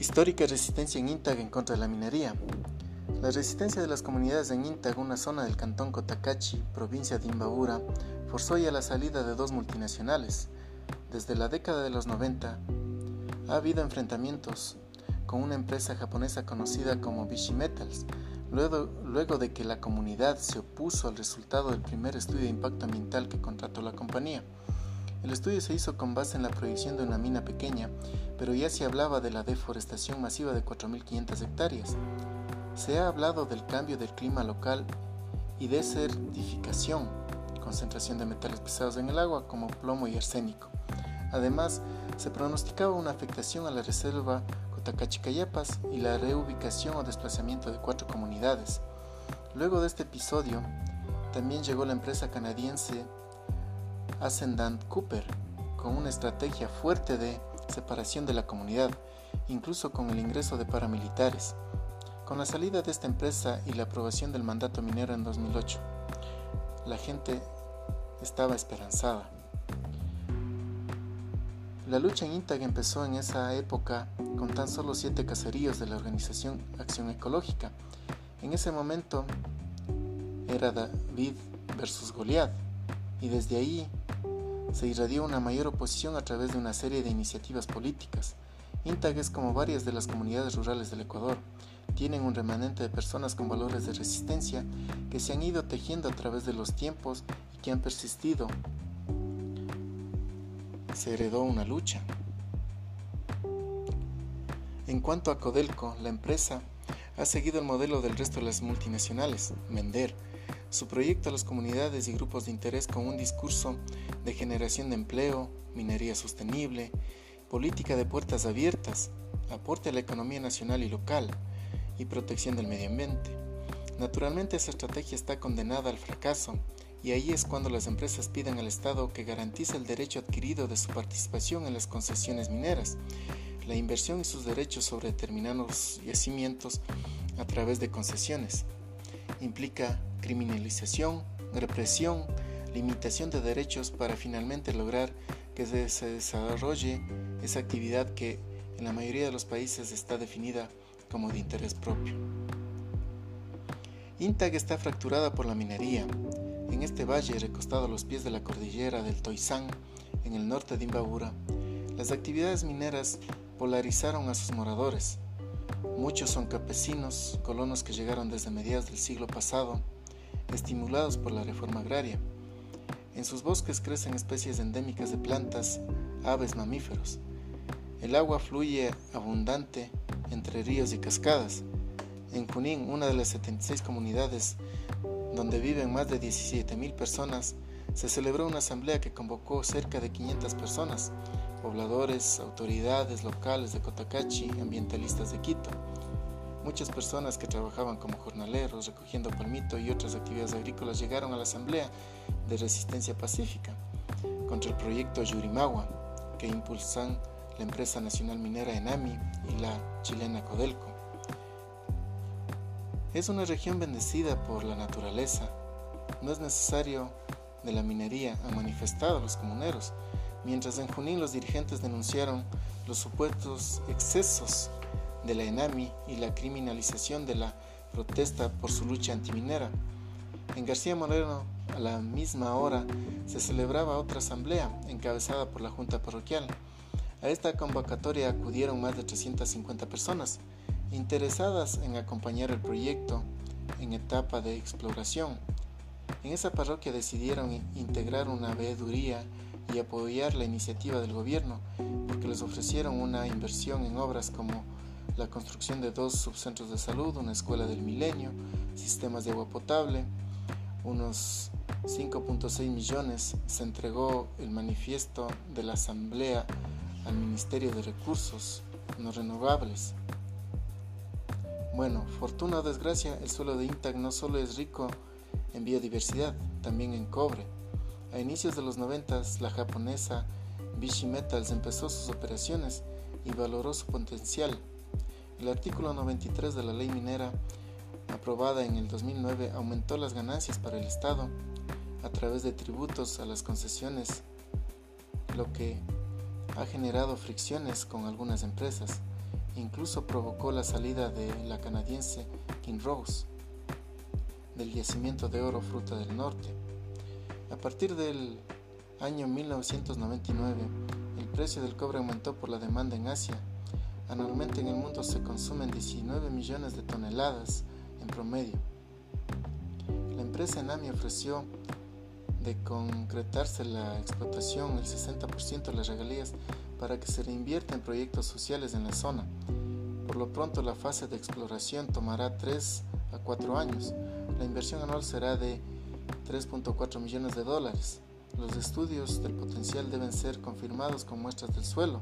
Histórica resistencia en Intag en contra de la minería. La resistencia de las comunidades en Intag, una zona del cantón Cotacachi, provincia de Imbabura, forzó ya la salida de dos multinacionales. Desde la década de los 90 ha habido enfrentamientos con una empresa japonesa conocida como Bishi Metals, luego, luego de que la comunidad se opuso al resultado del primer estudio de impacto ambiental que contrató la compañía. El estudio se hizo con base en la proyección de una mina pequeña, pero ya se hablaba de la deforestación masiva de 4.500 hectáreas. Se ha hablado del cambio del clima local y desertificación, concentración de metales pesados en el agua como plomo y arsénico. Además, se pronosticaba una afectación a la reserva Cotacachicayapas y la reubicación o desplazamiento de cuatro comunidades. Luego de este episodio, también llegó la empresa canadiense Ascendant Cooper, con una estrategia fuerte de separación de la comunidad, incluso con el ingreso de paramilitares. Con la salida de esta empresa y la aprobación del mandato minero en 2008, la gente estaba esperanzada. La lucha en Intag empezó en esa época con tan solo siete caseríos de la organización Acción Ecológica. En ese momento era David versus Goliat y desde ahí se irradió una mayor oposición a través de una serie de iniciativas políticas. Intag es como varias de las comunidades rurales del Ecuador. Tienen un remanente de personas con valores de resistencia que se han ido tejiendo a través de los tiempos y que han persistido. Se heredó una lucha. En cuanto a Codelco, la empresa ha seguido el modelo del resto de las multinacionales, vender, su proyecto a las comunidades y grupos de interés con un discurso de generación de empleo, minería sostenible, política de puertas abiertas, aporte a la economía nacional y local y protección del medio ambiente. Naturalmente esa estrategia está condenada al fracaso y ahí es cuando las empresas piden al Estado que garantice el derecho adquirido de su participación en las concesiones mineras, la inversión y sus derechos sobre determinados yacimientos a través de concesiones. Implica criminalización, represión, limitación de derechos para finalmente lograr que se desarrolle esa actividad que en la mayoría de los países está definida como de interés propio. Intag está fracturada por la minería. En este valle, recostado a los pies de la cordillera del Toisán, en el norte de Imbabura, las actividades mineras polarizaron a sus moradores. Muchos son campesinos, colonos que llegaron desde mediados del siglo pasado, estimulados por la reforma agraria. En sus bosques crecen especies endémicas de plantas, aves, mamíferos. El agua fluye abundante entre ríos y cascadas. En Junín, una de las 76 comunidades donde viven más de 17.000 personas, se celebró una asamblea que convocó cerca de 500 personas, pobladores, autoridades locales de Cotacachi, ambientalistas de Quito. Muchas personas que trabajaban como jornaleros, recogiendo palmito y otras actividades agrícolas llegaron a la Asamblea de Resistencia Pacífica contra el proyecto Yurimawa que impulsan la empresa nacional minera Enami y la chilena Codelco. Es una región bendecida por la naturaleza. No es necesario de la minería, han manifestado los comuneros, mientras en Junín los dirigentes denunciaron los supuestos excesos de la ENAMI y la criminalización de la protesta por su lucha antiminera. En García Moreno, a la misma hora, se celebraba otra asamblea encabezada por la Junta Parroquial. A esta convocatoria acudieron más de 350 personas interesadas en acompañar el proyecto en etapa de exploración. En esa parroquia decidieron integrar una veeduría y apoyar la iniciativa del gobierno porque les ofrecieron una inversión en obras como la construcción de dos subcentros de salud, una escuela del milenio, sistemas de agua potable, unos 5.6 millones se entregó el manifiesto de la Asamblea al Ministerio de Recursos No Renovables. Bueno, fortuna o desgracia, el suelo de Intag no solo es rico en biodiversidad, también en cobre. A inicios de los 90, la japonesa Bishi Metals empezó sus operaciones y valoró su potencial el artículo 93 de la ley minera, aprobada en el 2009, aumentó las ganancias para el Estado a través de tributos a las concesiones, lo que ha generado fricciones con algunas empresas, incluso provocó la salida de la canadiense King Rose del yacimiento de oro fruta del norte. A partir del año 1999, el precio del cobre aumentó por la demanda en Asia. Anualmente en el mundo se consumen 19 millones de toneladas en promedio. La empresa Enami ofreció de concretarse la explotación el 60% de las regalías para que se reinvierta en proyectos sociales en la zona. Por lo pronto la fase de exploración tomará 3 a 4 años. La inversión anual será de 3.4 millones de dólares. Los estudios del potencial deben ser confirmados con muestras del suelo,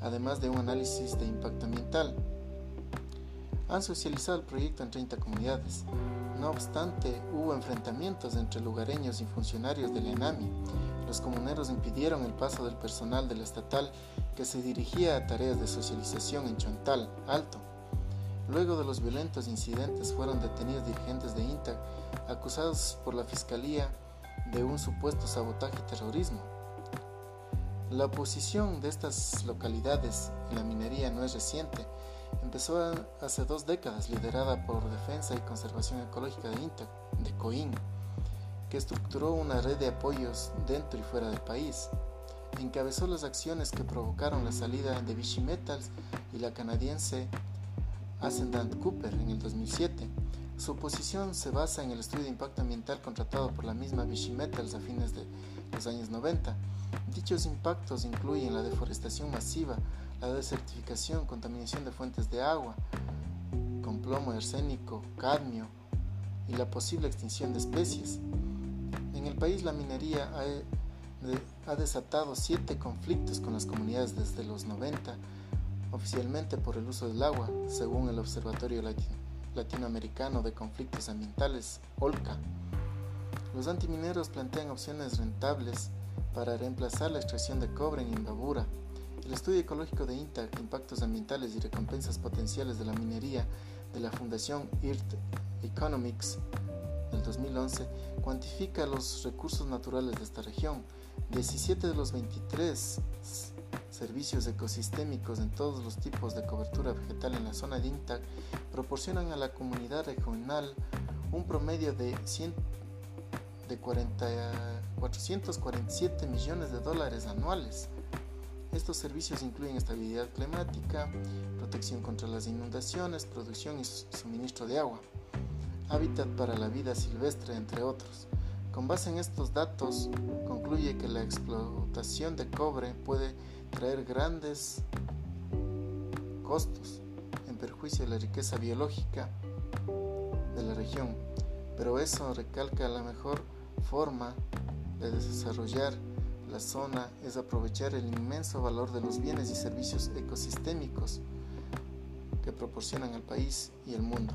además de un análisis de impacto ambiental. Han socializado el proyecto en 30 comunidades. No obstante, hubo enfrentamientos entre lugareños y funcionarios del ENAMI. Los comuneros impidieron el paso del personal de estatal que se dirigía a tareas de socialización en Chontal, Alto. Luego de los violentos incidentes fueron detenidos dirigentes de INTA acusados por la Fiscalía de un supuesto sabotaje y terrorismo. La oposición de estas localidades en la minería no es reciente, empezó hace dos décadas liderada por Defensa y Conservación Ecológica de INTA, de COIN, que estructuró una red de apoyos dentro y fuera del país. Encabezó las acciones que provocaron la salida de Vichy Metals y la canadiense Ascendant Cooper en el 2007. Su posición se basa en el estudio de impacto ambiental contratado por la misma Vichy Metals a fines de los años 90. Dichos impactos incluyen la deforestación masiva, la desertificación, contaminación de fuentes de agua, con plomo, arsénico, cadmio y la posible extinción de especies. En el país la minería ha, ha desatado siete conflictos con las comunidades desde los 90 oficialmente por el uso del agua, según el Observatorio Latinoamericano de Conflictos Ambientales, OLCA. Los antimineros plantean opciones rentables para reemplazar la extracción de cobre en Imbabura. El estudio ecológico de INTAC, Impactos Ambientales y Recompensas Potenciales de la Minería de la Fundación Earth Economics del 2011 cuantifica los recursos naturales de esta región. 17 de los 23 servicios ecosistémicos en todos los tipos de cobertura vegetal en la zona de INTAC proporcionan a la comunidad regional un promedio de, 100, de 447 millones de dólares anuales. Estos servicios incluyen estabilidad climática, protección contra las inundaciones, producción y suministro de agua, hábitat para la vida silvestre, entre otros. Con base en estos datos, concluye que la explotación de cobre puede traer grandes costos en perjuicio de la riqueza biológica de la región, pero eso recalca la mejor forma de desarrollar la zona es aprovechar el inmenso valor de los bienes y servicios ecosistémicos que proporcionan al país y el mundo.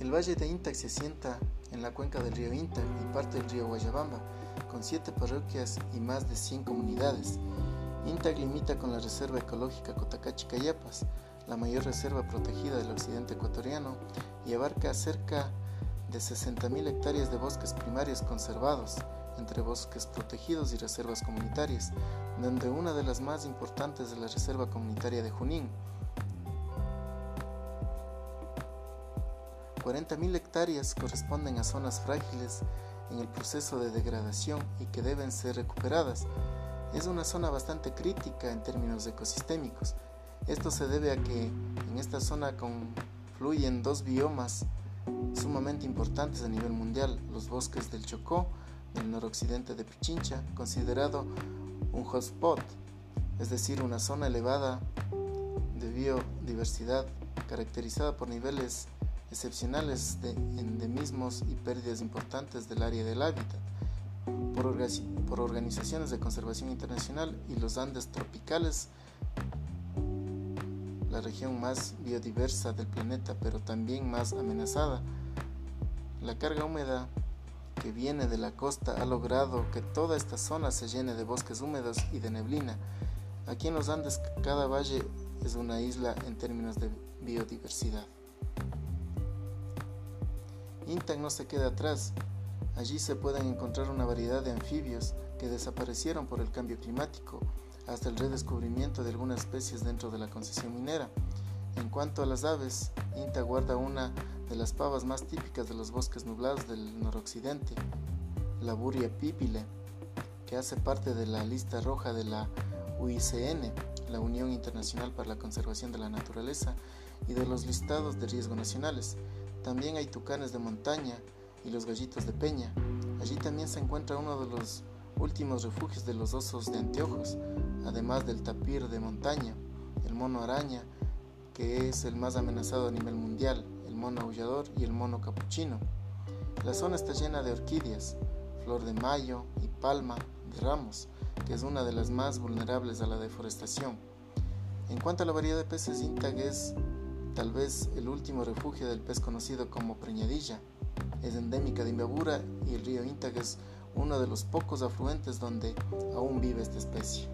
El valle de Intac se sienta en la cuenca del río Intac y parte del río Guayabamba, con siete parroquias y más de 100 comunidades. Intac limita con la Reserva Ecológica Cotacachi-Cayapas, la mayor reserva protegida del occidente ecuatoriano, y abarca cerca de 60.000 hectáreas de bosques primarios conservados, entre bosques protegidos y reservas comunitarias, donde una de las más importantes es la Reserva Comunitaria de Junín, 40.000 hectáreas corresponden a zonas frágiles en el proceso de degradación y que deben ser recuperadas. Es una zona bastante crítica en términos ecosistémicos. Esto se debe a que en esta zona confluyen dos biomas sumamente importantes a nivel mundial, los bosques del Chocó, del noroccidente de Pichincha, considerado un hotspot, es decir, una zona elevada de biodiversidad caracterizada por niveles excepcionales de endemismos y pérdidas importantes del área del hábitat por, por organizaciones de conservación internacional y los Andes tropicales, la región más biodiversa del planeta, pero también más amenazada. La carga húmeda que viene de la costa ha logrado que toda esta zona se llene de bosques húmedos y de neblina. Aquí en los Andes cada valle es una isla en términos de biodiversidad. INTAC no se queda atrás. Allí se pueden encontrar una variedad de anfibios que desaparecieron por el cambio climático, hasta el redescubrimiento de algunas especies dentro de la concesión minera. En cuanto a las aves, INTA guarda una de las pavas más típicas de los bosques nublados del noroccidente, la buria pipile, que hace parte de la lista roja de la UICN, la Unión Internacional para la Conservación de la Naturaleza, y de los listados de riesgo nacionales. También hay tucanes de montaña y los gallitos de peña. Allí también se encuentra uno de los últimos refugios de los osos de anteojos, además del tapir de montaña, el mono araña, que es el más amenazado a nivel mundial, el mono aullador y el mono capuchino. La zona está llena de orquídeas, flor de mayo y palma de ramos, que es una de las más vulnerables a la deforestación. En cuanto a la variedad de peces, Intag es tal vez el último refugio del pez conocido como preñadilla. Es endémica de Imbabura y el río Intag es uno de los pocos afluentes donde aún vive esta especie.